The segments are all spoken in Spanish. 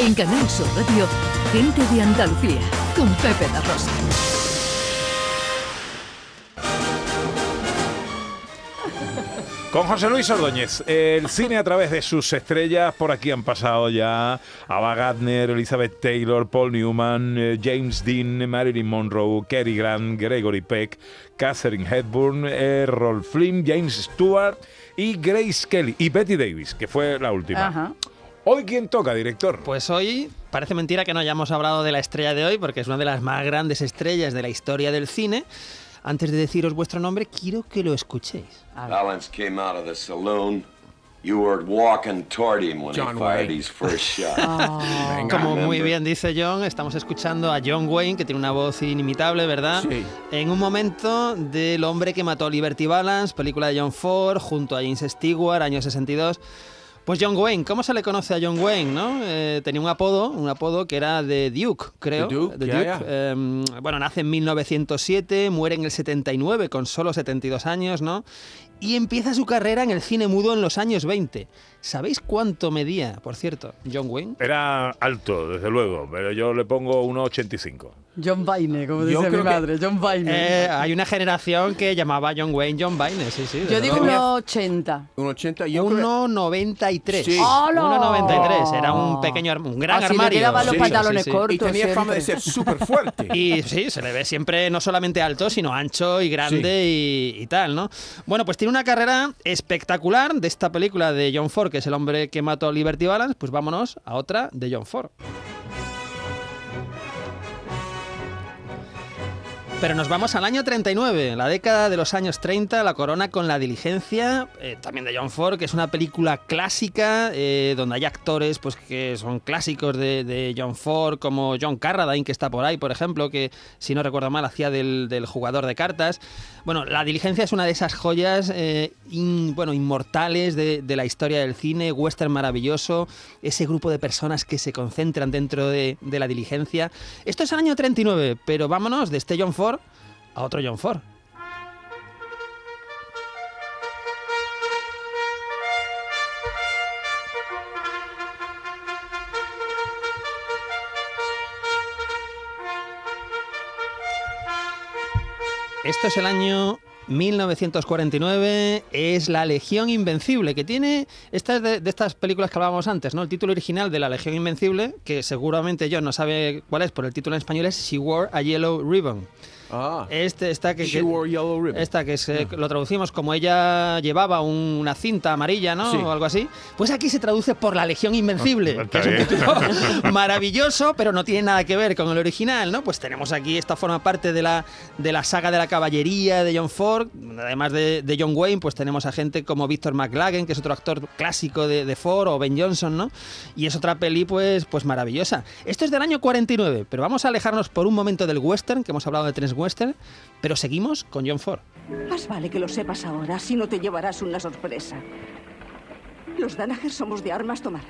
En Canal Sur Radio, Gente de Andalucía, con Pepe La Rosa. Con José Luis Ordóñez, el cine a través de sus estrellas, por aquí han pasado ya Ava Gardner, Elizabeth Taylor, Paul Newman, eh, James Dean, Marilyn Monroe, Cary Grant, Gregory Peck, Catherine Hepburn, Errol Flynn, James Stewart y Grace Kelly y Betty Davis, que fue la última. Ajá. Hoy quién toca, director. Pues hoy parece mentira que no hayamos hablado de la estrella de hoy, porque es una de las más grandes estrellas de la historia del cine. Antes de deciros vuestro nombre, quiero que lo escuchéis. Valance came out of the saloon. You were walking toward him when John he fired Wayne. his first shot. Como muy bien dice John, estamos escuchando a John Wayne, que tiene una voz inimitable, ¿verdad? Sí. En un momento del hombre que mató a Liberty Balance, película de John Ford, junto a James Stewart, año 62. Pues John Wayne, ¿cómo se le conoce a John Wayne? ¿no? Eh, tenía un apodo, un apodo que era de Duke, creo. The Duke, The ya, ya. Eh, bueno, nace en 1907, muere en el 79 con solo 72 años, ¿no? Y empieza su carrera en el cine mudo en los años 20. ¿Sabéis cuánto medía, por cierto, John Wayne? Era alto, desde luego, pero yo le pongo 1,85. John Vaine, como Yo dice mi que- madre. John Vaine. Eh, hay una generación que llamaba a John Wayne John Vine, sí, sí. Yo digo luego. unos 80. Un 80, yo creo... 1,93. Sí. ¡Hala! 1,93. Era un pequeño, arm- un gran Así le armario. quedaban los Sí, pantalones sí, sí. cortos. Y tenía fama de ser súper fuerte. Y sí, se le ve siempre no solamente alto, sino ancho y grande y, y tal, ¿no? Bueno, pues tiene una carrera espectacular de esta película de John Ford, que es el hombre que mató a Liberty Balance. Pues vámonos a otra de John Ford. Pero nos vamos al año 39, la década de los años 30, la corona con la diligencia, eh, también de John Ford, que es una película clásica, eh, donde hay actores pues, que son clásicos de, John Ford, como John Carradine, que está por ahí, por ejemplo, que si no recuerdo mal hacía del, del jugador de cartas. Bueno, la diligencia es una de esas joyas eh, bueno, inmortales de, de la historia del cine, western maravilloso, ese grupo de personas que se concentran dentro de, de la diligencia. Esto es el año 39, pero vámonos de este John Ford a otro John Ford. Esto es el año 1949, es La Legión Invencible, que tiene, esta es de, estas películas que hablábamos antes, ¿no? El título original de La Legión Invencible, que seguramente yo no sabe cuál es, por el título en español es She Wore a Yellow Ribbon. Ah, Este, esta que, She que- wore yellow ribbon. esta que se- lo traducimos como ella llevaba un- una cinta amarilla, ¿no? Sí. O algo así. Pues aquí se traduce por la Legión Invencible, Ah, que es un título maravilloso, pero no tiene nada que ver con el original, ¿no? Pues tenemos aquí, esta forma parte de la, de la saga de la caballería de John Ford, además de, de John Wayne, pues tenemos a gente como Victor McLagan, que es otro actor clásico de, de Ford, o Ben Johnson, ¿no? Y es otra peli, pues, pues maravillosa. Esto es del año 49, pero vamos a alejarnos por un momento del western, que hemos hablado de tres western, pero seguimos con John Ford. Más vale que lo sepas ahora, si no te llevarás una sorpresa. Los Danaher somos de armas tomar.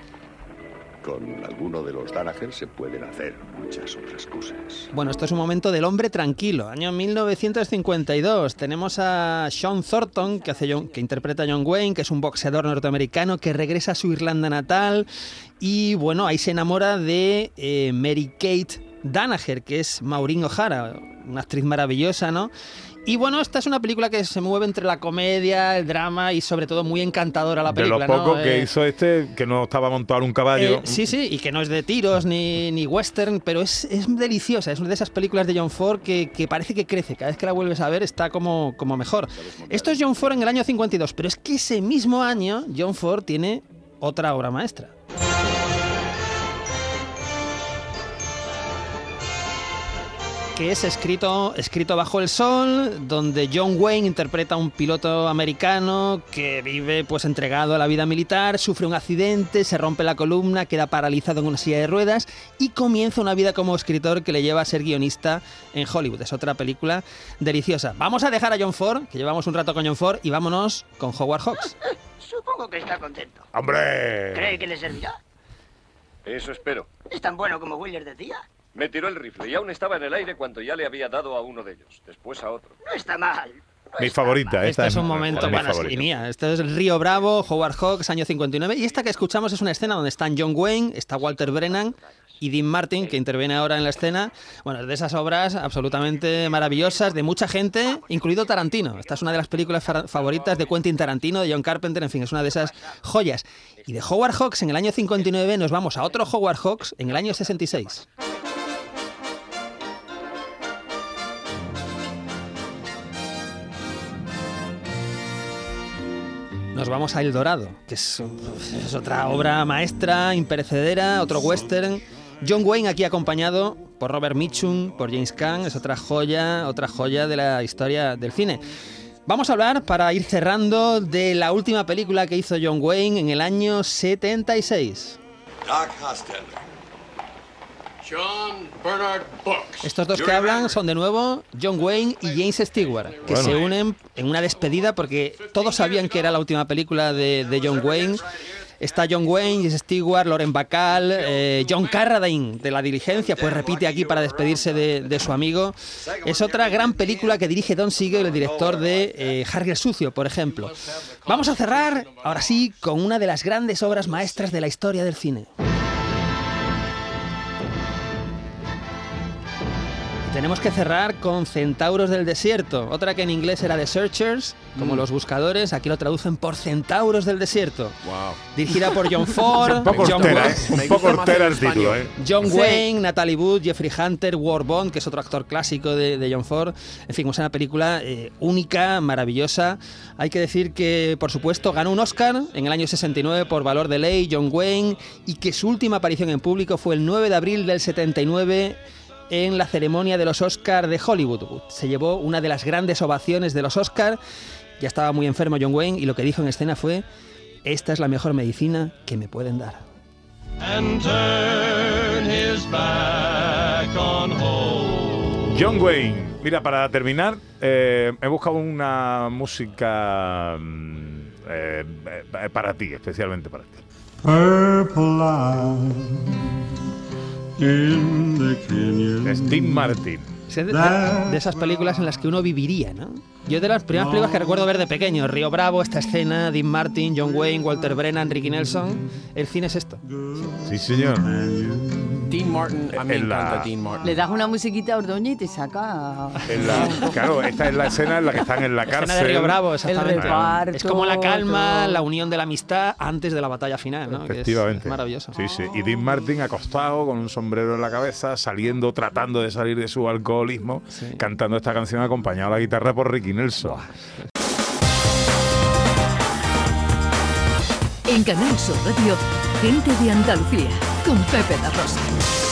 Con alguno de los Danaher se pueden hacer muchas otras cosas. Bueno, esto es un momento del hombre tranquilo. Año 1952. Tenemos a Sean Thornton, que, hace John- que interpreta a John Wayne, que es un boxeador norteamericano que regresa a su Irlanda natal. Y bueno, ahí se enamora de eh, Mary Kate Danaher, que es Maureen O'Hara, una actriz maravillosa, ¿no? Y bueno, esta es una película que se mueve entre la comedia, el drama y sobre todo muy encantadora la De película. lo poco ¿no? que Eh, hizo este, que no estaba montado en un caballo. eh, sí, sí, y que no es de tiros ni, ni western, pero es, es deliciosa. Es una de esas películas de John Ford que, que parece que crece. Cada vez que la vuelves a ver está como, como mejor. Esto es John Ford en el año 52, pero es que ese mismo año John Ford tiene otra obra maestra. Que es escrito, escrito bajo el sol, donde John Wayne interpreta a un piloto americano que vive pues entregado a la vida militar, sufre un accidente, se rompe la columna, queda paralizado en una silla de ruedas y comienza una vida como escritor que le lleva a ser guionista en Hollywood. Es otra película deliciosa. Vamos a dejar a John Ford, que llevamos un rato con John Ford, y vámonos con Howard Hawks. Supongo que está contento. ¡Hombre! ¿Cree que le servirá? Eso espero. ¿Es tan bueno como Wheeler decía? Me tiró el rifle y aún estaba en el aire cuando ya le había dado a uno de ellos, después a otro. No está mal. Mi favorita. Este Esta es un momento, y mía, esto es Río Bravo, Howard Hawks, año 59, y esta que escuchamos es una escena donde están John Wayne, está Walter Brennan y Dean Martin, que interviene ahora en la escena. Bueno, es de esas obras absolutamente maravillosas de mucha gente, incluido Tarantino. Esta es una de las películas fa- favoritas de Quentin Tarantino, de John Carpenter, en fin, es una de esas joyas. Y de Howard Hawks en el año 59 nos vamos a otro Howard Hawks en el año 66. Nos vamos a El Dorado, que es, otra obra maestra, imperecedera, otro western. John Wayne aquí acompañado por Robert Mitchum, por James Caan, es otra joya, otra joya de la historia del cine. Vamos a hablar, para ir cerrando, de la última película que hizo John Wayne en el año 76. Doc Hostetter. John Bernard Books. Estos dos que hablan son de nuevo John Wayne y James Stewart, que Bueno. se unen en una despedida porque todos sabían que era la última película de, de John Wayne. Está John Wayne, James Stewart, Loren Bacall, eh, John Carradine de La Diligencia, pues repite aquí para despedirse de, de su amigo. Es otra gran película que dirige Don Siegel, el director de eh, Harry el Sucio, por ejemplo. Vamos a cerrar, ahora sí, con una de las grandes obras maestras de la historia del cine. Tenemos que cerrar con Centauros del Desierto, otra que en inglés era The Searchers, como los buscadores, aquí lo traducen por Centauros del Desierto. Wow. Dirigida por John Ford, Un poco John, hortera, ¿eh? Un poco hortera el título. ¿eh? John Sí. Wayne, Natalie Wood, Jeffrey Hunter, War Bond, que es otro actor clásico de, de John Ford. En fin, es una película eh, única, maravillosa. Hay que decir que, por supuesto, ganó un Oscar en el año 69 por Valor de Ley, John Wayne, y que su última aparición en público fue el 9 de abril del 79 en la ceremonia de los Oscar de Hollywood. Se llevó una de las grandes ovaciones de los Oscar. Ya estaba muy enfermo John Wayne y lo que dijo en escena fue, esta es la mejor medicina que me pueden dar. John Wayne. Mira, para terminar, eh, he buscado una música mm, eh, eh, para ti, especialmente para ti. Purple Dean Martin. Es de- de esas películas en las que uno viviría, ¿no? Yo de las primeras películas que recuerdo ver de pequeño, Río Bravo, esta escena, Dean Martin, John Wayne, Walter Brennan, Ricky Nelson, el cine es esto. Sí, señor. Dean Martin, a mí me En la- encanta Dean Martin. Le das una musiquita a Ordóñez y te saca En la- claro, esta es la escena en la que están en la Escena cárcel. de Río Bravo, el exactamente. reparto. Es como la calma, todo. la unión de la amistad antes de la batalla final, ¿no? Que es- Efectivamente. es maravilloso. Sí, sí. Y Dean Martin acostado con un sombrero en la cabeza, saliendo, tratando de salir de su alcoholismo, Sí. cantando esta canción acompañado a la guitarra por Ricky Nelson. En Canal Sur Radio, gente de Andalucía, con Pepe da Rosa.